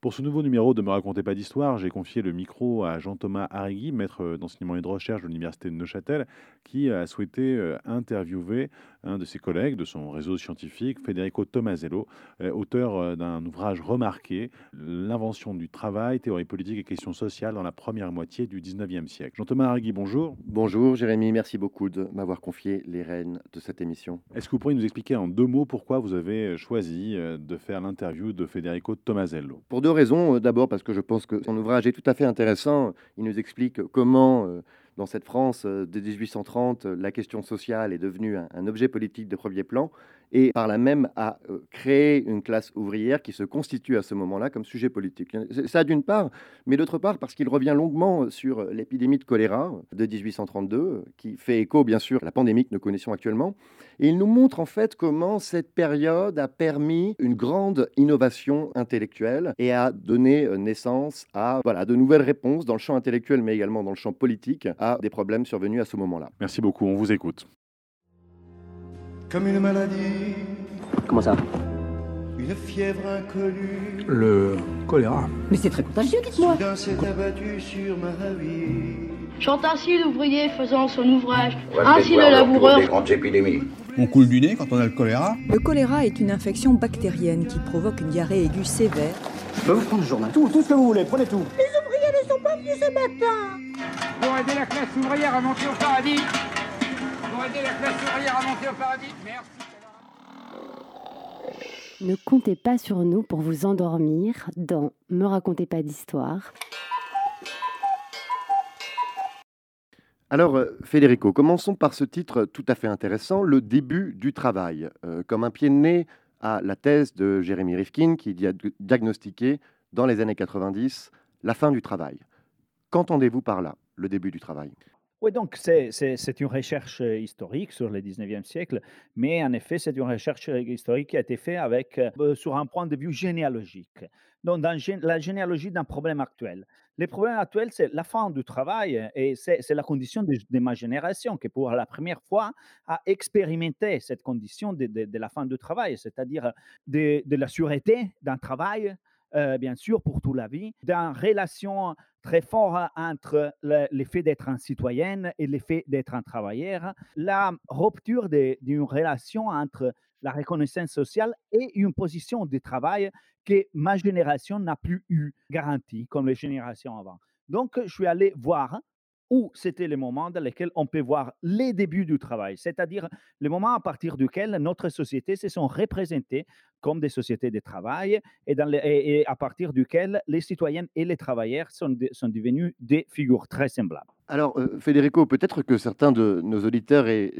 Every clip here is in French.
Pour ce nouveau numéro de Me racontez pas d'histoire, j'ai confié le micro à Jean-Thomas Arrigui, maître d'enseignement et de recherche de l'Université de Neuchâtel, qui a souhaité euh, interviewer un de ses collègues de son réseau scientifique, Federico Tomasello, euh, auteur d'un ouvrage remarqué, L'invention du travail, théorie politique et questions sociales dans la première moitié du 19e siècle. Jean-Thomas Arrigui, bonjour. Bonjour Jérémy, merci beaucoup de m'avoir confié les rênes de cette émission. Est-ce que vous pourriez nous expliquer en deux mots pourquoi vous avez choisi de faire l'interview de Federico Tomasello? Pour deux raisons. Euh, d'abord parce que je pense que son ouvrage est tout à fait intéressant. Il nous explique comment, euh, dans cette France euh, de 1830, la question sociale est devenue un, objet politique de premier plan et par là même a créé une classe ouvrière qui se constitue à ce moment-là comme sujet politique. Ça d'une part, mais d'autre part parce qu'il revient longuement sur l'épidémie de choléra de 1832, qui fait écho bien sûr à la pandémie que nous connaissons actuellement, et il nous montre en fait comment cette période a permis une grande innovation intellectuelle et a donné euh, naissance à voilà, de nouvelles réponses dans le champ intellectuel mais également dans le champ politique à des problèmes survenus à ce moment-là. Merci beaucoup, on vous écoute. Comme une maladie. Comment ça Une fièvre inconnue. Le choléra. Mais c'est très contagieux, dites-moi. S'est abattu sur ma vie. Chante ainsi l'ouvrier faisant son ouvrage, ainsi le laboureur. On coule du nez quand on a le choléra. Le choléra est une infection bactérienne qui provoque une diarrhée aiguë sévère. Je peux vous prendre le journal Tout, tout ce que vous voulez, prenez tout. Les ouvriers ne sont pas venus ce matin. Pour aider la classe ouvrière à monter au paradis. Pour aider la classe ouvrière à monter au paradis. Merci. Ne comptez pas sur nous pour vous endormir dans Me racontez pas d'histoire. Alors, euh, Federico, commençons par ce titre tout à fait intéressant, Le début du travail, euh, comme un pied de nez à la thèse de Jérémy Rifkin qui a diagnostiqué dans les années 90 la fin du travail. Qu'entendez-vous par là, le début du travail? Oui, donc c'est une recherche euh, historique sur le 19e siècle, mais en effet, c'est une recherche historique qui a été faite avec, sur un point de vue généalogique donc dans la généalogie d'un problème actuel. Les problèmes actuels, c'est la fin du travail et c'est la condition de, ma génération qui, pour la première fois, a expérimenté cette condition de, la fin du travail, c'est-à-dire de, la sûreté d'un travail, euh, bien sûr, pour toute la vie, d'une relation très forte entre l'effet d'être un citoyen et l'effet d'être un travailleur, la rupture d'une relation entre la reconnaissance sociale et une position de travail que ma génération n'a plus eu garantie comme les générations avant. Donc, je suis allé voir où c'était le moment dans lequel on peut voir les débuts du travail, c'est-à-dire le moment à partir duquel notre société se sont représentées comme des sociétés de travail et, à partir duquel les citoyens et les travailleurs sont, sont devenus des figures très semblables. Alors, euh, Federico, peut-être que certains de nos auditeurs et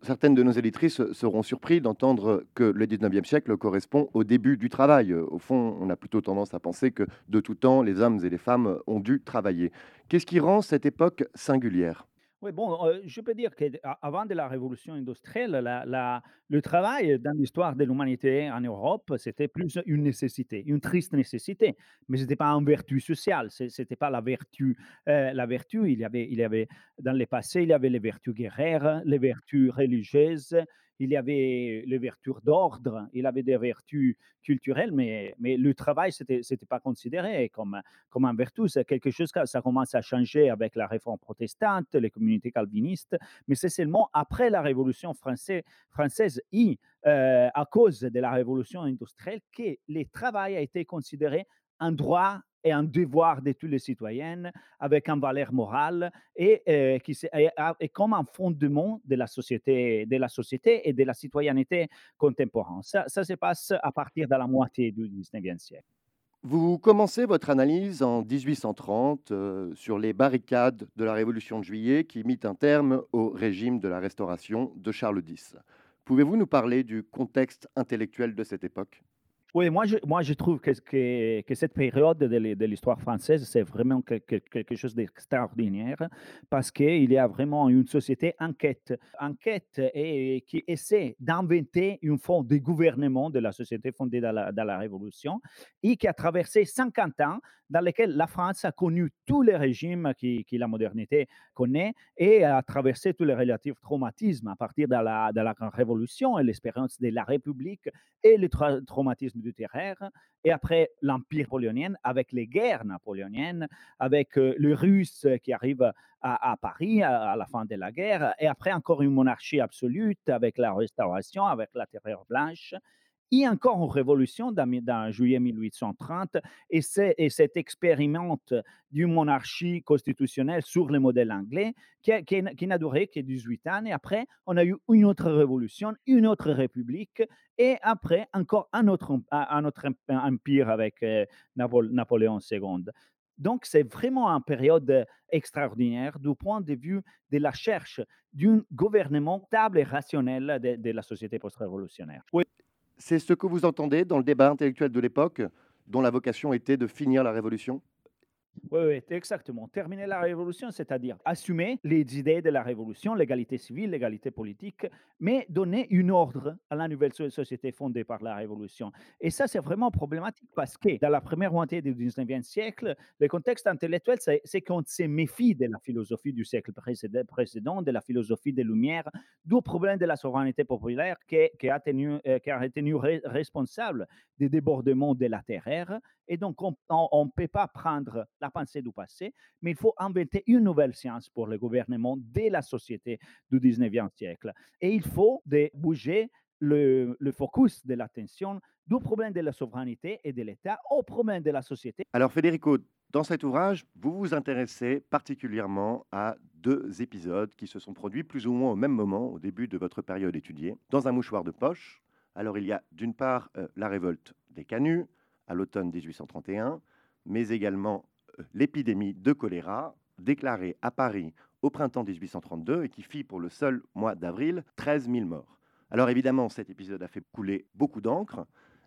certaines de nos éditrices seront surpris d'entendre que le 19e siècle correspond au début du travail. Au fond, on a plutôt tendance à penser que de tout temps, les hommes et les femmes ont dû travailler. Qu'est-ce qui rend cette époque singulière? Oui, bon, euh, je peux dire qu'avant de la révolution industrielle, le travail dans l'histoire de l'humanité en Europe, c'était plus une nécessité, une triste nécessité, mais ce n'était pas une vertu sociale, ce n'était pas la vertu. euh, la vertu, il avait, il avait, dans le passé, il y avait les vertus guerrières, les vertus religieuses, il y avait les vertus d'ordre, il avait des vertus culturelles, mais, mais le travail, ce n'était pas considéré comme, comme un vertu. C'est quelque chose que ça commence à changer avec la réforme protestante, les communautés calvinistes, mais c'est seulement après la Révolution française, française et euh, à cause de la Révolution industrielle que le travail a été considéré un droit et un devoir de tous les citoyens avec une valeur morale et, euh, qui est, comme un fondement de la société, de la société et de la citoyenneté contemporaine. Ça, ça se passe à partir de la moitié du 19e siècle. Vous commencez votre analyse en 1830 euh, sur les barricades de la Révolution de juillet qui mit un terme au régime de la Restauration de Charles X. Pouvez-vous nous parler du contexte intellectuel de cette époque? Oui, moi je, moi je trouve que, que, cette période de, l'histoire française, c'est vraiment quelque, chose d'extraordinaire parce qu'il y a vraiment une société en quête, en quête et qui essaie d'inventer une forme de gouvernement de la société fondée dans la, dans la Révolution et qui a traversé 50 ans dans lesquels la France a connu tous les régimes qui, qui la modernité connaît et a traversé tous les relatifs traumatismes à partir de la, de la Révolution et l'expérience de la République et le tra traumatisme du terraire, et après l'Empire napoléonien avec les guerres napoléoniennes, avec euh, le Russe qui arrive à, à Paris à, à, la fin de la guerre, et après encore une monarchie absolue avec la Restauration, avec la Terreur blanche a encore une révolution dans, juillet 1830 et, et cette expérimente d'une monarchie constitutionnelle sur le modèle anglais qui, qui, qui n'a duré que 18 ans. Et après, on a eu une autre révolution, une autre république et après encore un autre, un autre empire avec euh, Napoléon II. Donc, c'est vraiment une période extraordinaire du point de vue de la recherche d'un gouvernement stable et rationnel de, de la société post-révolutionnaire. Oui. C'est ce que vous entendez dans le débat intellectuel de l'époque, dont la vocation était de finir la révolution? Oui, oui, exactement. Terminer la révolution, c'est-à-dire assumer les idées de la révolution, l'égalité civile, l'égalité politique, mais donner un ordre à la nouvelle société fondée par la révolution. Et ça, c'est vraiment problématique parce que dans la première moitié du 19e siècle, le contexte intellectuel, c'est qu'on se méfie de la philosophie du siècle précédent, de la philosophie des Lumières, du problème de la souveraineté populaire qui, a, tenu, euh, qui a responsable des débordements de la terre. Et donc, on ne peut pas prendre la pensée du passé, mais il faut inventer une nouvelle science pour le gouvernement de la société du 19e siècle. Et il faut bouger le, le, focus de l'attention du problème de la souveraineté et de l'État au problème de la société. Alors Federico, dans cet ouvrage, vous vous intéressez particulièrement à deux épisodes qui se sont produits plus ou moins au même moment, au début de votre période étudiée, dans un mouchoir de poche. Alors il y a d'une part euh, la révolte des Canuts à l'automne 1831, mais également l'épidémie de choléra déclarée à Paris au printemps 1832 et qui fit pour le seul mois d'avril 13 000 morts. Alors évidemment, cet épisode a fait couler beaucoup d'encre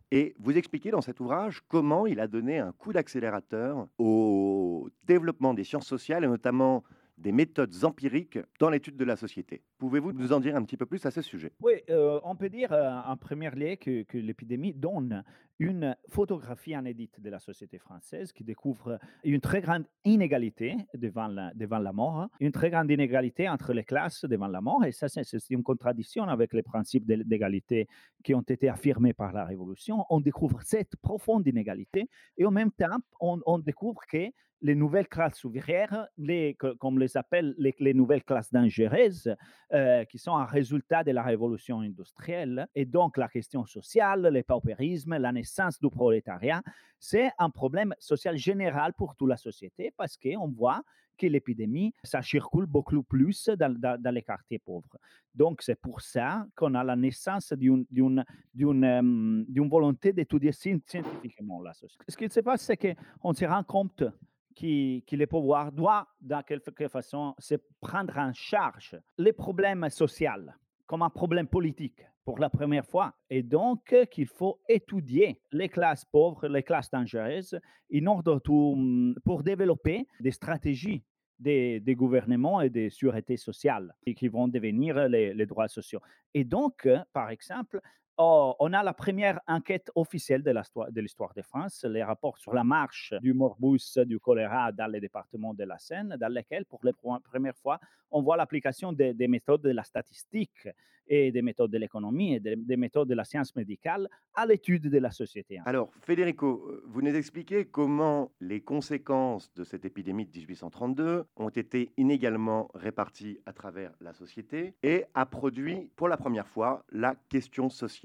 et vous expliquez dans cet ouvrage comment il a donné un coup d'accélérateur au développement des sciences sociales et notamment des méthodes empiriques dans l'étude de la société. Pouvez-vous nous en dire un petit peu plus à ce sujet? Oui, euh, on peut dire euh, en premier lieu que, l'épidémie donne une photographie inédite de la société française qui découvre une très grande inégalité devant la, devant la mort, une très grande inégalité entre les classes devant la mort, et ça c'est une contradiction avec les principes d'égalité qui ont été affirmés par la Révolution. On découvre cette profonde inégalité et en même temps on, on découvre que les nouvelles classes ouvrières, les, comme les appellent les, les nouvelles classes dangereuses, euh, qui sont un résultat de la révolution industrielle. Et donc, la question sociale, le paupérisme, la naissance du prolétariat, c'est un problème social général pour toute la société parce qu'on voit que l'épidémie, ça circule beaucoup plus dans, les quartiers pauvres. Donc, c'est pour ça qu'on a la naissance d'une, d'une volonté d'étudier scientifiquement la société. Ce qui se passe, c'est qu'on se rend compte qui, qui les pouvoirs doivent, dans quelque façon, se prendre en charge les problèmes sociaux comme un problème politique pour la première fois. Et donc, qu'il faut étudier les classes pauvres, les classes dangereuses, order to, pour développer des stratégies des, des, gouvernements et des sûretés sociales qui vont devenir les, les droits sociaux. Et donc, par exemple, Oh, on a la première enquête officielle de l'histoire de France, les rapports sur la marche du morbus, du choléra dans les départements de la Seine, dans lesquels, pour la première fois, on voit l'application des, des, méthodes de la statistique et des méthodes de l'économie et des, des, méthodes de la science médicale à l'étude de la société. Alors, Federico, vous nous expliquez comment les conséquences de cette épidémie de 1832 ont été inégalement réparties à travers la société et a produit pour la première fois la question sociale.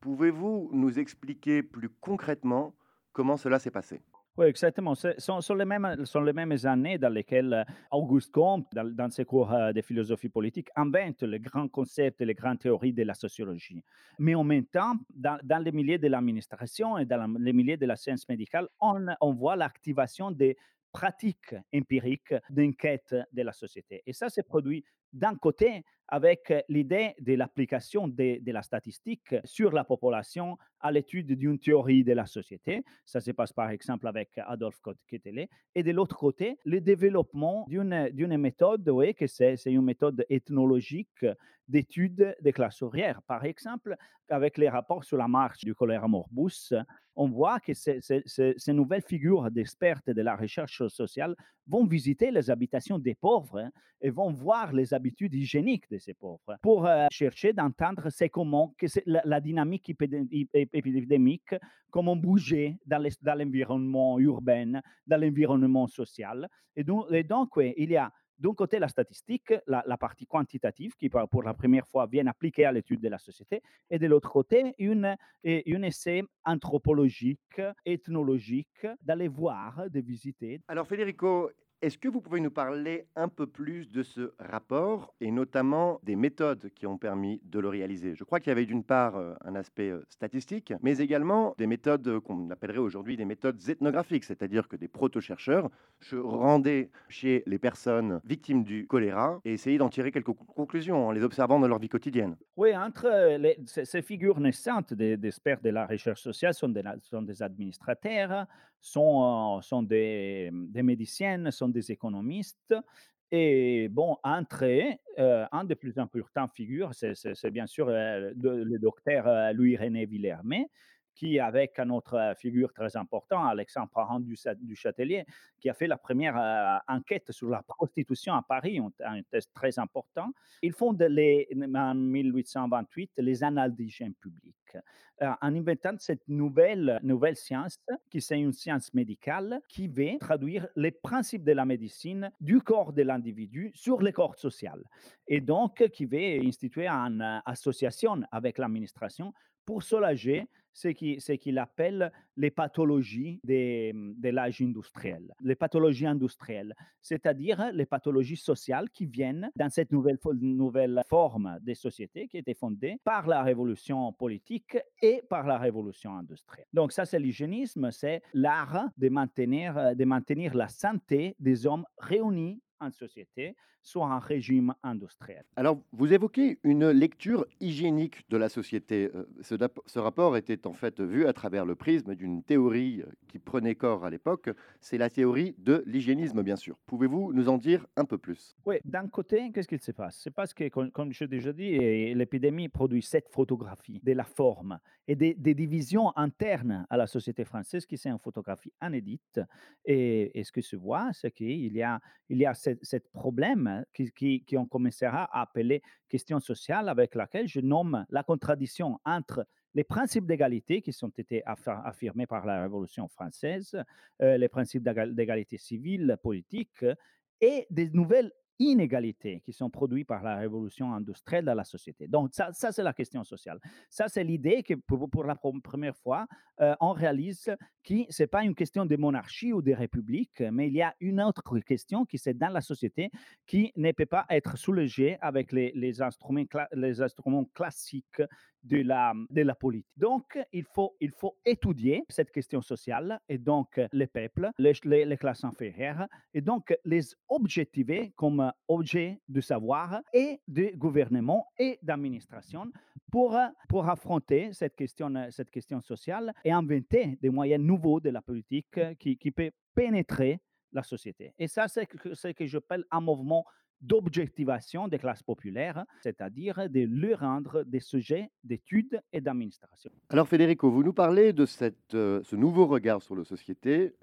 Pouvez-vous nous expliquer plus concrètement comment cela s'est passé? Oui, exactement. Ce sont, les mêmes, années dans lesquelles Auguste Comte, dans, ses cours euh, de philosophie politique, invente les grands concepts et les grandes théories de la sociologie. Mais en même temps, dans, les milieux de l'administration et dans les milieux de la science médicale, on, on voit l'activation des pratiques empiriques d'enquête de la société. Et ça s'est produit d'un côté, avec l'idée de l'application de, la statistique sur la population à l'étude d'une théorie de la société. Ça se passe par exemple avec Adolphe Quetelet. Et de l'autre côté, le développement d'une méthode, oui, que c'est une méthode ethnologique d'études des classes ouvrières. Par exemple, avec les rapports sur la marche du choléra morbus, on voit que ces, ces, nouvelles figures d'experts de la recherche sociale vont visiter les habitations des pauvres et vont voir les habitudes de ces pauvres pour euh, chercher d'entendre c'est comment que la, la, dynamique épidémique, comment bouger dans l'environnement urbain, dans l'environnement social. Et donc, il y a d'un côté la statistique, la, partie quantitative qui pour la première fois vient appliquer à l'étude de la société, et de l'autre côté une, un essai anthropologique, ethnologique, d'aller voir, de visiter. Alors Federico, est-ce que vous pouvez nous parler un peu plus de ce rapport et notamment des méthodes qui ont permis de le réaliser? Je crois qu'il y avait d'une part euh, un aspect euh, statistique, mais également des méthodes qu'on appellerait aujourd'hui des méthodes ethnographiques, c'est-à-dire que des proto-chercheurs se rendaient chez les personnes victimes du choléra et essayaient d'en tirer quelques conclusions en les observant dans leur vie quotidienne. Oui, entre ces figures naissantes des, experts de la recherche sociale sont des, sont des administrateurs, sont, des, des des économistes. Et bon, entre euh, un des plus importants figures, c'est bien sûr euh, le docteur euh, Louis-René Villermé, qui, avec une autre figure très importante, Alexandre Parent du, du Châtelier, qui a fait la première euh, enquête sur la prostitution à Paris, un, un test très important. Ils font les, en 1828 les annales d'hygiène publique, euh, en inventant cette nouvelle, nouvelle science, qui c'est une science médicale, qui veut traduire les principes de la médecine du corps de l'individu sur le corps social. Et donc, qui veut instituer une association avec l'administration pour soulager ce qu'il appelle les pathologies de, de l'âge industriel, les pathologies industrielles, c'est-à-dire les pathologies sociales qui viennent dans cette nouvelle, forme de société qui été fondée par la révolution politique et par la révolution industrielle. Donc ça, c'est l'hygiénisme, c'est l'art de maintenir la santé des hommes réunis en société, soit un régime industriel. Alors, vous évoquez une lecture hygiénique de la société. Euh, ce, ce, rapport était en fait vu à travers le prisme d'une théorie euh, qui prenait corps à l'époque. C'est la théorie de l'hygiénisme, bien sûr. Pouvez-vous nous en dire un peu plus? Oui, d'un côté, qu'est-ce qu'il se passe? C'est parce que, comme, je l'ai déjà dit, l'épidémie produit cette photographie de la forme et des, des, divisions internes à la société française qui sont une photographie inédite. Et, et ce que se voit, c'est qu'il y a, il y a ce, ce problème qui, qui, qui commencera à appeler question sociale avec laquelle je nomme la contradiction entre les principes d'égalité qui sont été affirmés par la Révolution française, euh, les principes d'égalité civile, politique, et des nouvelles inégalités qui sont produites par la révolution industrielle dans la société. Donc, ça, ça c'est la question sociale. Ça, c'est l'idée que pour, la première fois, euh, on réalise que ce n'est pas une question de monarchie ou de république, mais il y a une autre question qui c'est dans la société qui ne peut pas être soulagée avec les, instruments, les instruments classiques de la, de la politique. Donc, il faut, il faut étudier cette question sociale et donc les peuples, les, les, les classes inférieures, et donc les objectiver comme objet de savoir et de gouvernement et d'administration pour, pour affronter cette question, cette question sociale et inventer des moyens nouveaux de la politique qui, qui peut pénétrer la société. Et ça, c'est ce que j'appelle un mouvement d'objectivation des classes populaires, c'est-à-dire de leur rendre des sujets d'études et d'administration. Alors Federico, vous nous parlez de cette, euh, ce nouveau regard sur la société,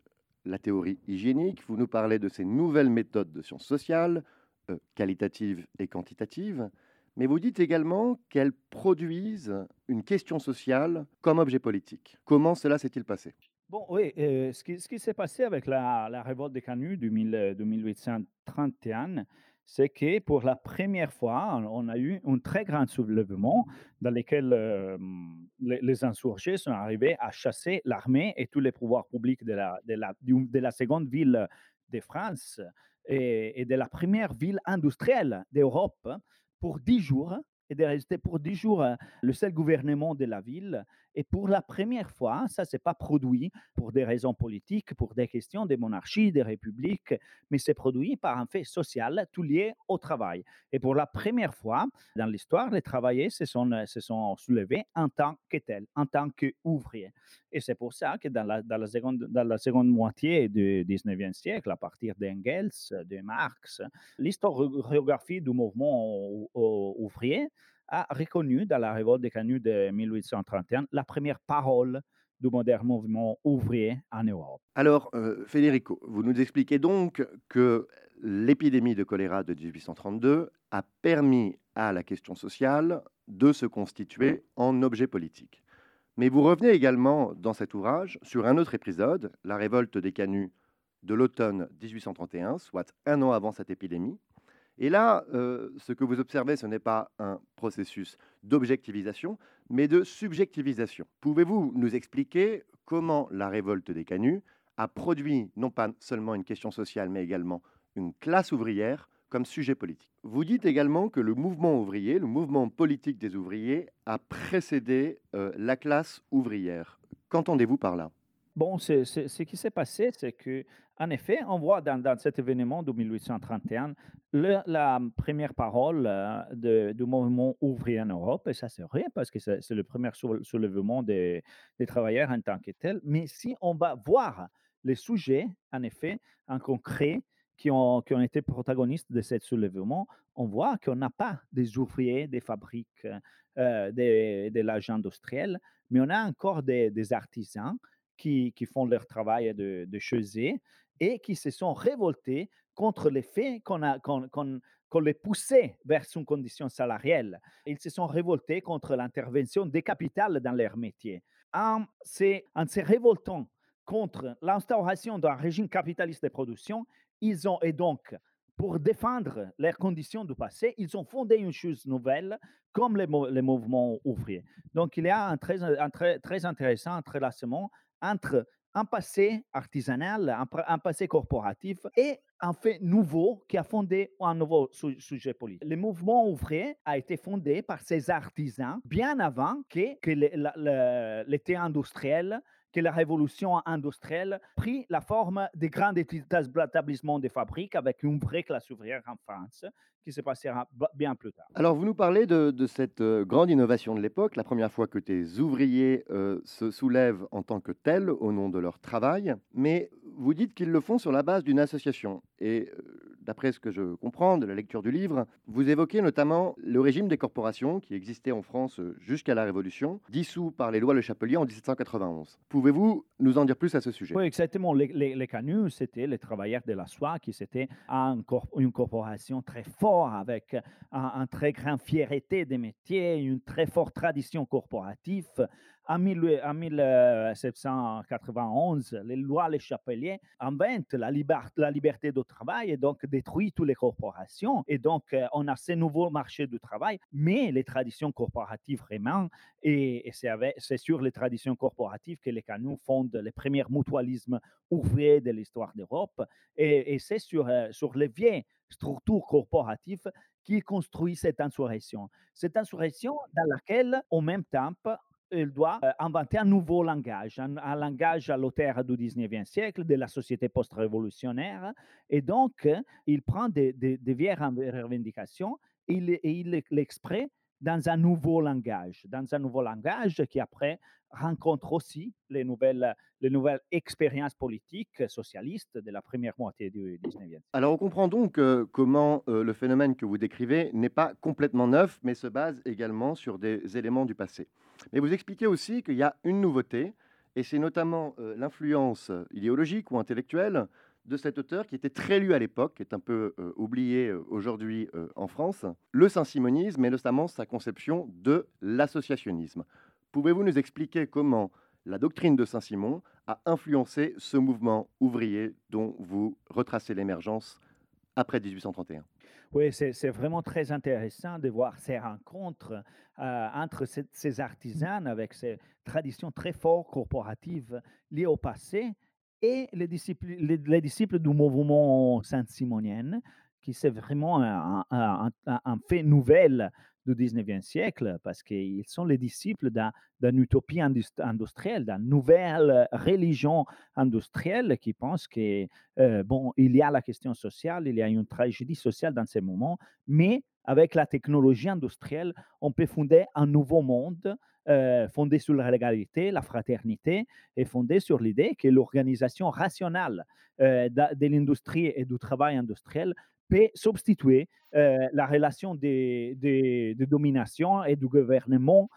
la théorie hygiénique, vous nous parlez de ces nouvelles méthodes de sciences sociales, euh, qualitatives et quantitatives, mais vous dites également qu'elles produisent une question sociale comme objet politique. Comment cela s'est-il passé? Bon, oui, euh, ce qui, s'est passé avec la, la révolte des canuts de, 1000, de 1831, c'est que pour la première fois, on a eu un très grand soulèvement dans lequel euh, les, les, insurgés sont arrivés à chasser l'armée et tous les pouvoirs publics de la, de la, de la seconde ville de France et, et de la première ville industrielle d'Europe pour dix jours et de rester pour dix jours le seul gouvernement de la ville Et pour la première fois, ça s'est pas produit pour des raisons politiques, pour des questions de monarchie, de république, mais c'est produit par un fait social tout lié au travail. Et pour la première fois dans l'histoire, les travailleurs se sont, se sont soulevés en tant que tels, en tant qu'ouvriers. Et c'est pour ça que dans la, dans la, seconde, dans la seconde moitié du 19e siècle, à partir d'Engels, de Marx, l'historiographie du mouvement ouvrier a reconnu dans la révolte des canuts de 1831 la première parole du moderne mouvement ouvrier en Europe. Alors, euh, Federico, vous nous expliquez donc que l'épidémie de choléra de 1832 a permis à la question sociale de se constituer en objet politique. Mais vous revenez également dans cet ouvrage sur un autre épisode, la révolte des canuts de l'automne 1831, soit un an avant cette épidémie, et là, euh, ce que vous observez, ce n'est pas un processus d'objectivisation, mais de subjectivisation. Pouvez-vous nous expliquer comment la révolte des canuts a produit non pas seulement une question sociale, mais également une classe ouvrière comme sujet politique? Vous dites également que le mouvement ouvrier, le mouvement politique des ouvriers, a précédé euh, la classe ouvrière. Qu'entendez-vous par là? Bon, ce qui s'est passé, c'est que, en effet, on voit dans, cet événement de 1831 la première parole euh, du mouvement ouvrier en Europe, et ça c'est vrai parce que c'est le premier soulèvement des, travailleurs en tant que tel. Mais si on va voir les sujets, en effet, en concret, qui ont, qui ont été protagonistes de ce soulèvement, on voit qu'on n'a pas des ouvriers des fabriques, euh, de, l'âge industriel, mais on a encore des artisans qui, font leur travail de, de et qui se sont révoltés contre les faits qu'on a qu'on les poussait vers une condition salariale. Ils se sont révoltés contre l'intervention des capitales dans leur métier. En se, en se révoltant contre l'instauration d'un régime capitaliste de production, ils ont, et donc, pour défendre leurs conditions du passé, ils ont fondé une chose nouvelle comme les, les mouvements ouvriers. Donc, il y a un très, un très, très intéressant entrelacement entre un passé artisanal, un, passé corporatif et un fait nouveau qui a fondé un nouveau sujet politique. Le mouvement ouvrier a été fondé par ces artisans bien avant que, que l'été industriel que la révolution industrielle prit la forme des grands établissements de fabriques avec une vraie classe ouvrière en France qui se passera bien plus tard. Alors, vous nous parlez de, cette euh, grande innovation de l'époque, la première fois que tes ouvriers euh, se soulèvent en tant que tels au nom de leur travail, mais vous dites qu'ils le font sur la base d'une association. Euh, d'après ce que je comprends de la lecture du livre, vous évoquez notamment le régime des corporations qui existait en France jusqu'à la Révolution, dissous par les lois Le Chapelier en 1791. Pouvez-vous nous en dire plus à ce sujet? Oui, exactement. Les, les, canuts, c'était les travailleurs de la soie qui c'était une corporation très forte avec un, un très grand fierté des métiers, une très forte tradition corporative en, 1791, les lois Les Chapeliers inventent la, liberté du travail et donc détruisent toutes les corporations. Et donc, euh, on a ce nouveau marché du travail, mais les traditions corporatives vraiment, et, c'est sur les traditions corporatives que les canons fondent les premiers mutualismes ouvriers de l'histoire d'Europe. Et, c'est sur, euh, sur les vieilles structures corporatives qui construit cette insurrection. Cette insurrection dans laquelle, en même temps, il doit euh, inventer un nouveau langage, un, langage à l'auteur du 19e siècle, de la société post-révolutionnaire. Et donc, il prend des, vieilles revendications et il, l'exprime dans un nouveau langage, dans un nouveau langage qui après rencontre aussi les nouvelles, les nouvelles expériences politiques socialistes de la première moitié du 19e. Alors on comprend donc euh, comment euh, le phénomène que vous décrivez n'est pas complètement neuf, mais se base également sur des éléments du passé. Mais vous expliquez aussi qu'il y a une nouveauté, et c'est notamment euh, l'influence idéologique ou intellectuelle de cet auteur qui était très lu à l'époque, qui est un peu euh, oublié euh, aujourd'hui euh, en France, le saint-simonisme et notamment sa conception de l'associationnisme. Pouvez-vous nous expliquer comment la doctrine de Saint-Simon a influencé ce mouvement ouvrier dont vous retracez l'émergence après 1831 oui, c'est vraiment très intéressant de voir ces rencontres entre ces, artisans avec ces traditions très fortes corporatives liées au passé et les disciples, les, disciples du mouvement saint-simonien, qui c'est vraiment un, fait nouvel du 19e siècle parce qu'ils sont les disciples d'une utopie industrielle, d'une nouvelle religion industrielle qui pense que, euh, bon, y a la question sociale, il y a une tragédie sociale dans ces moments, mais avec la technologie industrielle, on peut fonder un nouveau monde euh, fondé sur la légalité, la fraternité, et fondé sur l'idée que l'organisation rationnelle euh, de, l'industrie et du travail industriel peut substituer euh, la relation de, domination et du gouvernement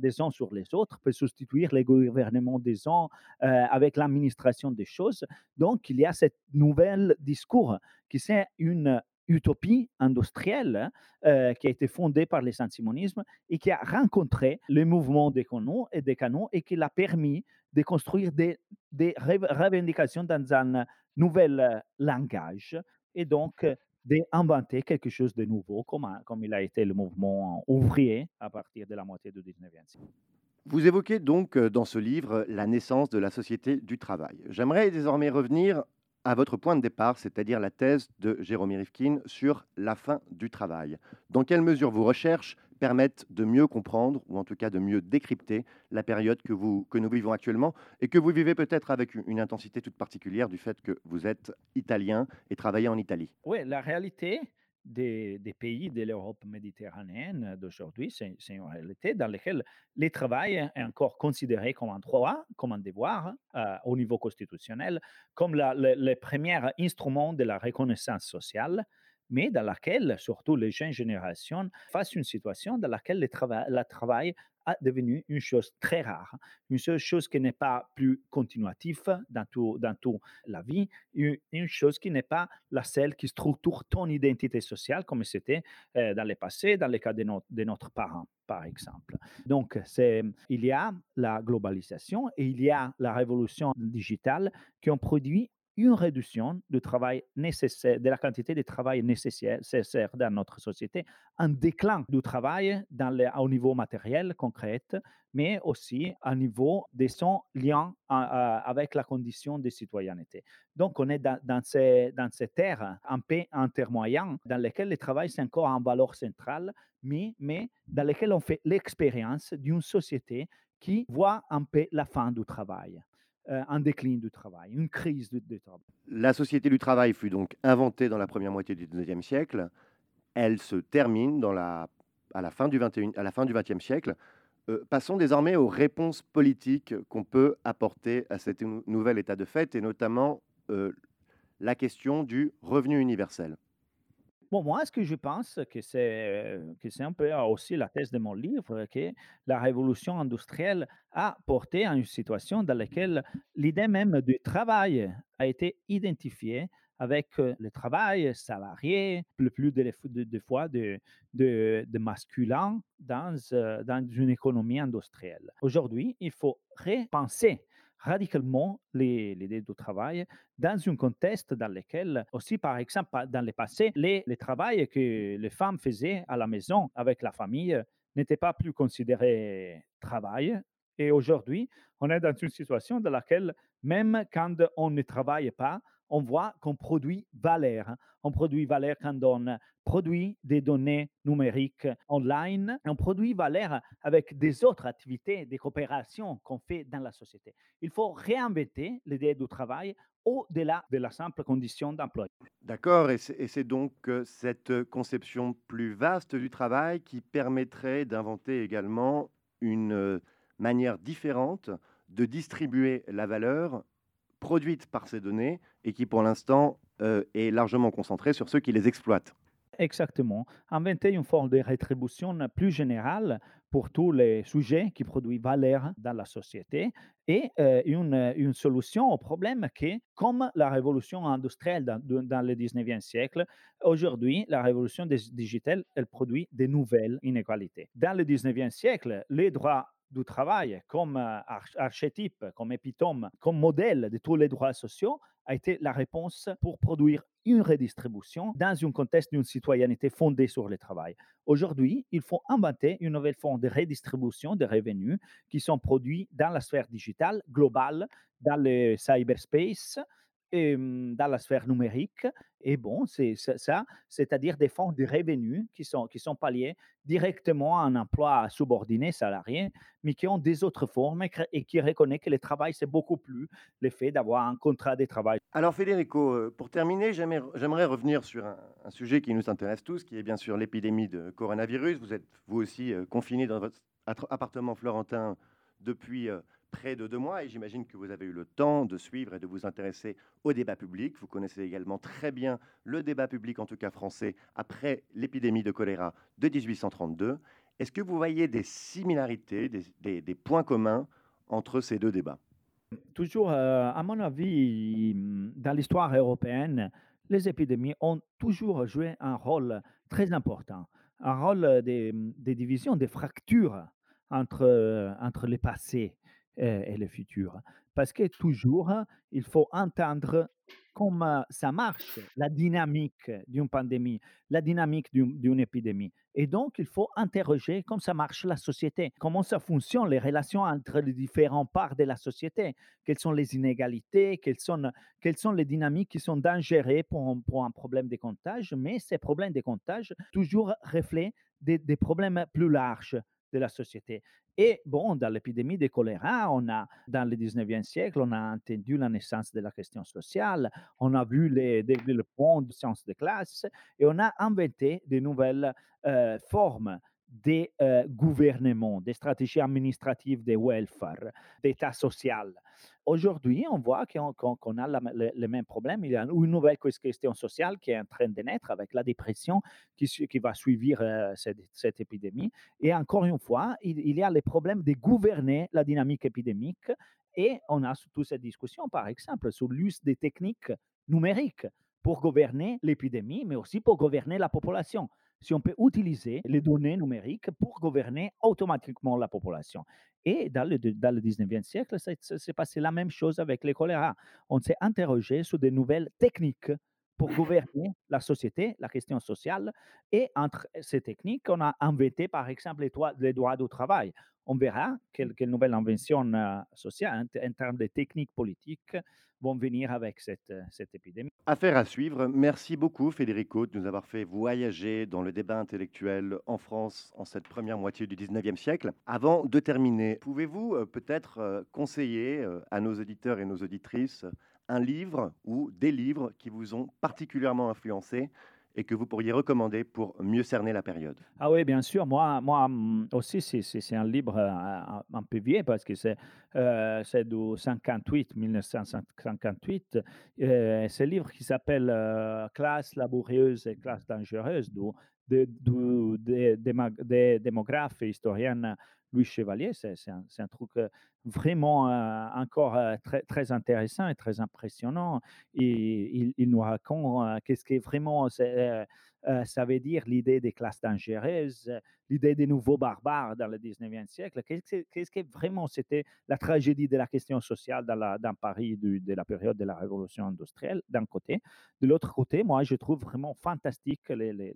des uns sur les autres, peut substituer les gouvernements des uns avec l'administration des choses. Donc, il y a ce nouvel discours qui c'est une utopie industrielle euh, qui a été fondée par le saint-simonisme et qui a rencontré le mouvement des canons et des canons et qui l'a permis de construire des, des revendications dans un nouvel langage et donc d'inventer quelque chose de nouveau, comme, comme il a été le mouvement ouvrier à partir de la moitié du 19e siècle. Vous évoquez donc dans ce livre la naissance de la société du travail. J'aimerais désormais revenir à votre point de départ, c'est-à-dire la thèse de Jérôme Rifkin sur la fin du travail. Dans quelle mesure vos recherches permettent de mieux comprendre, ou en tout cas de mieux décrypter, la période que, que nous vivons actuellement et que vous vivez peut-être avec une intensité toute particulière du fait que vous êtes italien et travaillez en Italie? Oui, la réalité, des, pays de l'Europe méditerranéenne d'aujourd'hui, c'est une réalité dans laquelle le travail est encore considéré comme un droit, comme un devoir euh, au niveau constitutionnel, comme le, premier instrument de la reconnaissance sociale, mais dans laquelle, surtout les jeunes générations, face à une situation dans laquelle le travail, le travail a devenu une chose très rare, une chose qui n'est pas plus continuative dans toute dans tout la vie, une, chose qui n'est pas la seule qui structure ton identité sociale comme c'était euh, dans le passé, dans le cas de, no de notre parent, par exemple. Donc, il y a la globalisation et il y a la révolution digitale qui ont produit une réduction du travail nécessaire, de la quantité de travail nécessaire, dans notre société, un déclin du travail dans le, au niveau matériel concret, mais aussi au niveau de son lien avec la condition de citoyenneté. Donc, on est dans, dans, ces, dans cette ère un peu intermoyen dans lequel le travail, c'est encore un valeur centrale, mais, dans lequel on fait l'expérience d'une société qui voit un peu la fin du travail un déclin du travail, une crise du, du, travail. La société du travail fut donc inventée dans la première moitié du 19e siècle. Elle se termine à, la fin du 21, à la fin du 20e siècle. Euh, passons désormais aux réponses politiques qu'on peut apporter à cet nouvel état de fait, et notamment euh, la question du revenu universel. Bon, moi, ce que je pense que c'est que c'est un peu aussi la thèse de mon livre, que la révolution industrielle a porté à une situation dans laquelle l'idée même du travail a été identifiée avec le travail salarié, le plus de, fois de, masculin dans, dans une économie industrielle. Aujourd'hui, il faut repenser radicalement l'idée du travail dans un contexte dans lequel aussi, par exemple, dans le passé, les, le travail que les femmes faisaient à la maison avec la famille n'était pas plus considéré travail. Et aujourd'hui, on est dans une situation dans laquelle, même quand on ne travaille pas, on voit qu'on produit valeur. On produit valeur quand on produit des données numériques online. On produit valeur avec des autres activités, des coopérations qu'on fait dans la société. Il faut réinventer l'idée du travail au-delà de la simple condition d'emploi. D'accord, et c'est donc cette conception plus vaste du travail qui permettrait d'inventer également une manière différente de distribuer la valeur produite par ces données et qui, pour l'instant, euh, est largement concentrée sur ceux qui les exploitent. Exactement. Inventer une forme de rétribution plus générale pour tous les sujets qui produisent valeur dans la société et euh, une, une, solution au problème qui, comme la révolution industrielle dans, dans le 19e siècle, aujourd'hui, la révolution digitale, elle produit de nouvelles inégalités. Dans le 19e siècle, les droits du travail comme archétype, comme épitome, comme modèle de tous les droits sociaux a été la réponse pour produire une redistribution dans un contexte d'une citoyenneté fondée sur le travail. Aujourd'hui, il faut inventer une nouvelle forme de redistribution des revenus qui sont produits dans la sphère digitale globale, dans le cyberspace, et, dans la sphère numérique. Et bon, c'est ça, c'est-à-dire des fonds de revenus qui sont, qui sont pas liés directement à un emploi subordonné, salarié, mais qui ont des autres formes et, qui reconnaissent que le travail, c'est beaucoup plus le fait d'avoir un contrat de travail. Alors Federico, pour terminer, j'aimerais revenir sur un, un, sujet qui nous intéresse tous, qui est bien sûr l'épidémie de coronavirus. Vous êtes vous aussi confiné dans votre appartement florentin depuis près de deux mois et j'imagine que vous avez eu le temps de suivre et de vous intéresser au débat public. Vous connaissez également très bien le débat public, en tout cas français, après l'épidémie de choléra de 1832. Est-ce que vous voyez des similarités, des, points communs entre ces deux débats? Toujours, euh, à mon avis, dans l'histoire européenne, les épidémies ont toujours joué un rôle très important, un rôle des, des divisions, des fractures entre, entre le passé et, le futur. Parce que toujours, il faut entendre comment ça marche, la dynamique d'une pandémie, la dynamique d'une épidémie. Et donc, il faut interroger comment ça marche la société, comment ça fonctionne, les relations entre les différents parts de la société, quelles sont les inégalités, quelles sont, quelles sont les dynamiques qui sont dangereuses pour, pour un problème de comptage, mais ces problèmes de comptage toujours reflètent des, des problèmes plus larges de la société. Et bon, dans l'épidémie de choléra, on a, dans le 19e siècle, on a entendu la naissance de la question sociale, on a vu les développements de sciences de classe et on a inventé de nouvelles euh, formes de euh, gouvernement, des stratégies administratives de welfare, d'état social. Aujourd'hui, on voit qu'on a le, même problème. Il y a une nouvelle question sociale qui est en train de naître avec la dépression qui, va suivre euh, cette, épidémie. Et encore une fois, il, y a le problème de gouverner la dynamique épidémique. Et on a toute cette discussion, par exemple, sur l'use des techniques numériques pour gouverner l'épidémie, mais aussi pour gouverner la population si on peut utiliser les données numériques pour gouverner automatiquement la population. Et dans le, dans le 19e siècle, c'est passé la même chose avec le choléra. On s'est interrogé sur de nouvelles techniques pour gouverner la société, la question sociale. Et entre ces techniques, on a inventé, par exemple, les droits, les droits du travail. On verra quelles quelle nouvelles inventions euh, sociales en, termes de techniques politiques vont venir avec cette, euh, cette épidémie. Affaire à suivre. Merci beaucoup, Federico, de nous avoir fait voyager dans le débat intellectuel en France en cette première moitié du 19e siècle. Avant de terminer, pouvez-vous euh, peut-être conseiller à nos auditeurs et nos auditrices un livre ou des livres qui vous ont particulièrement influencé et que vous pourriez recommander pour mieux cerner la période Ah oui, bien sûr. Moi, moi mm, aussi, c'est un livre euh, un peu vieux parce que c'est euh, du 58, 1958. Euh, c'est un livre qui s'appelle euh, Classe laborieuse et classe dangereuse du, de, de, de, de, et historienne Louis Chevalier. C'est un, truc vraiment encore très, très intéressant et très impressionnant. Et il, nous raconte qu'est-ce que vraiment ça veut dire l'idée des classes dangereuses, l'idée des nouveaux barbares dans le 19e siècle. Qu'est-ce que, vraiment c'était la tragédie de la question sociale dans, Paris de la période de la révolution industrielle, d'un côté. De l'autre côté, moi, je trouve vraiment fantastique les,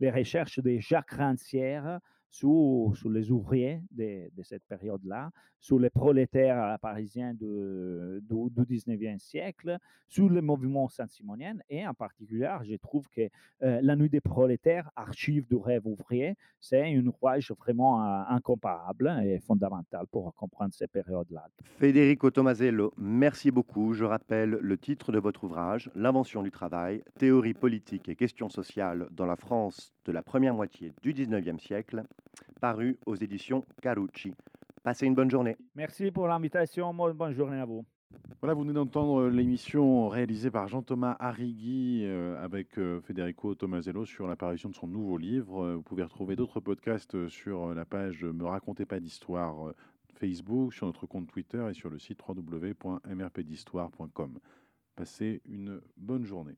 les recherches de Jacques Rancière sur, les ouvriers de, cette période-là, sur les prolétaires parisiens du, 19e siècle, sur le mouvement saint-simonien, et en particulier, je trouve que euh, La Nuit des prolétaires, archive du rêve ouvrier, c'est un ouvrage vraiment euh, incomparable et fondamental pour comprendre ces périodes-là. Federico Tomasello, merci beaucoup. Je rappelle le titre de votre ouvrage, L'invention du travail, théorie politique et questions sociales dans la France de la première moitié du 19e siècle paru aux éditions Carucci. Passez une bonne journée. Merci pour l'invitation. Bonne journée à vous. Voilà, vous venez d'entendre l'émission réalisée par Jean-Thomas Arrigui euh, avec euh, Federico Tomasello sur l'apparition de son nouveau livre. Euh, vous pouvez retrouver d'autres podcasts sur la page Me racontez pas d'histoire Facebook, sur notre compte Twitter et sur le site www.mrpdhistoire.com. Passez une bonne journée.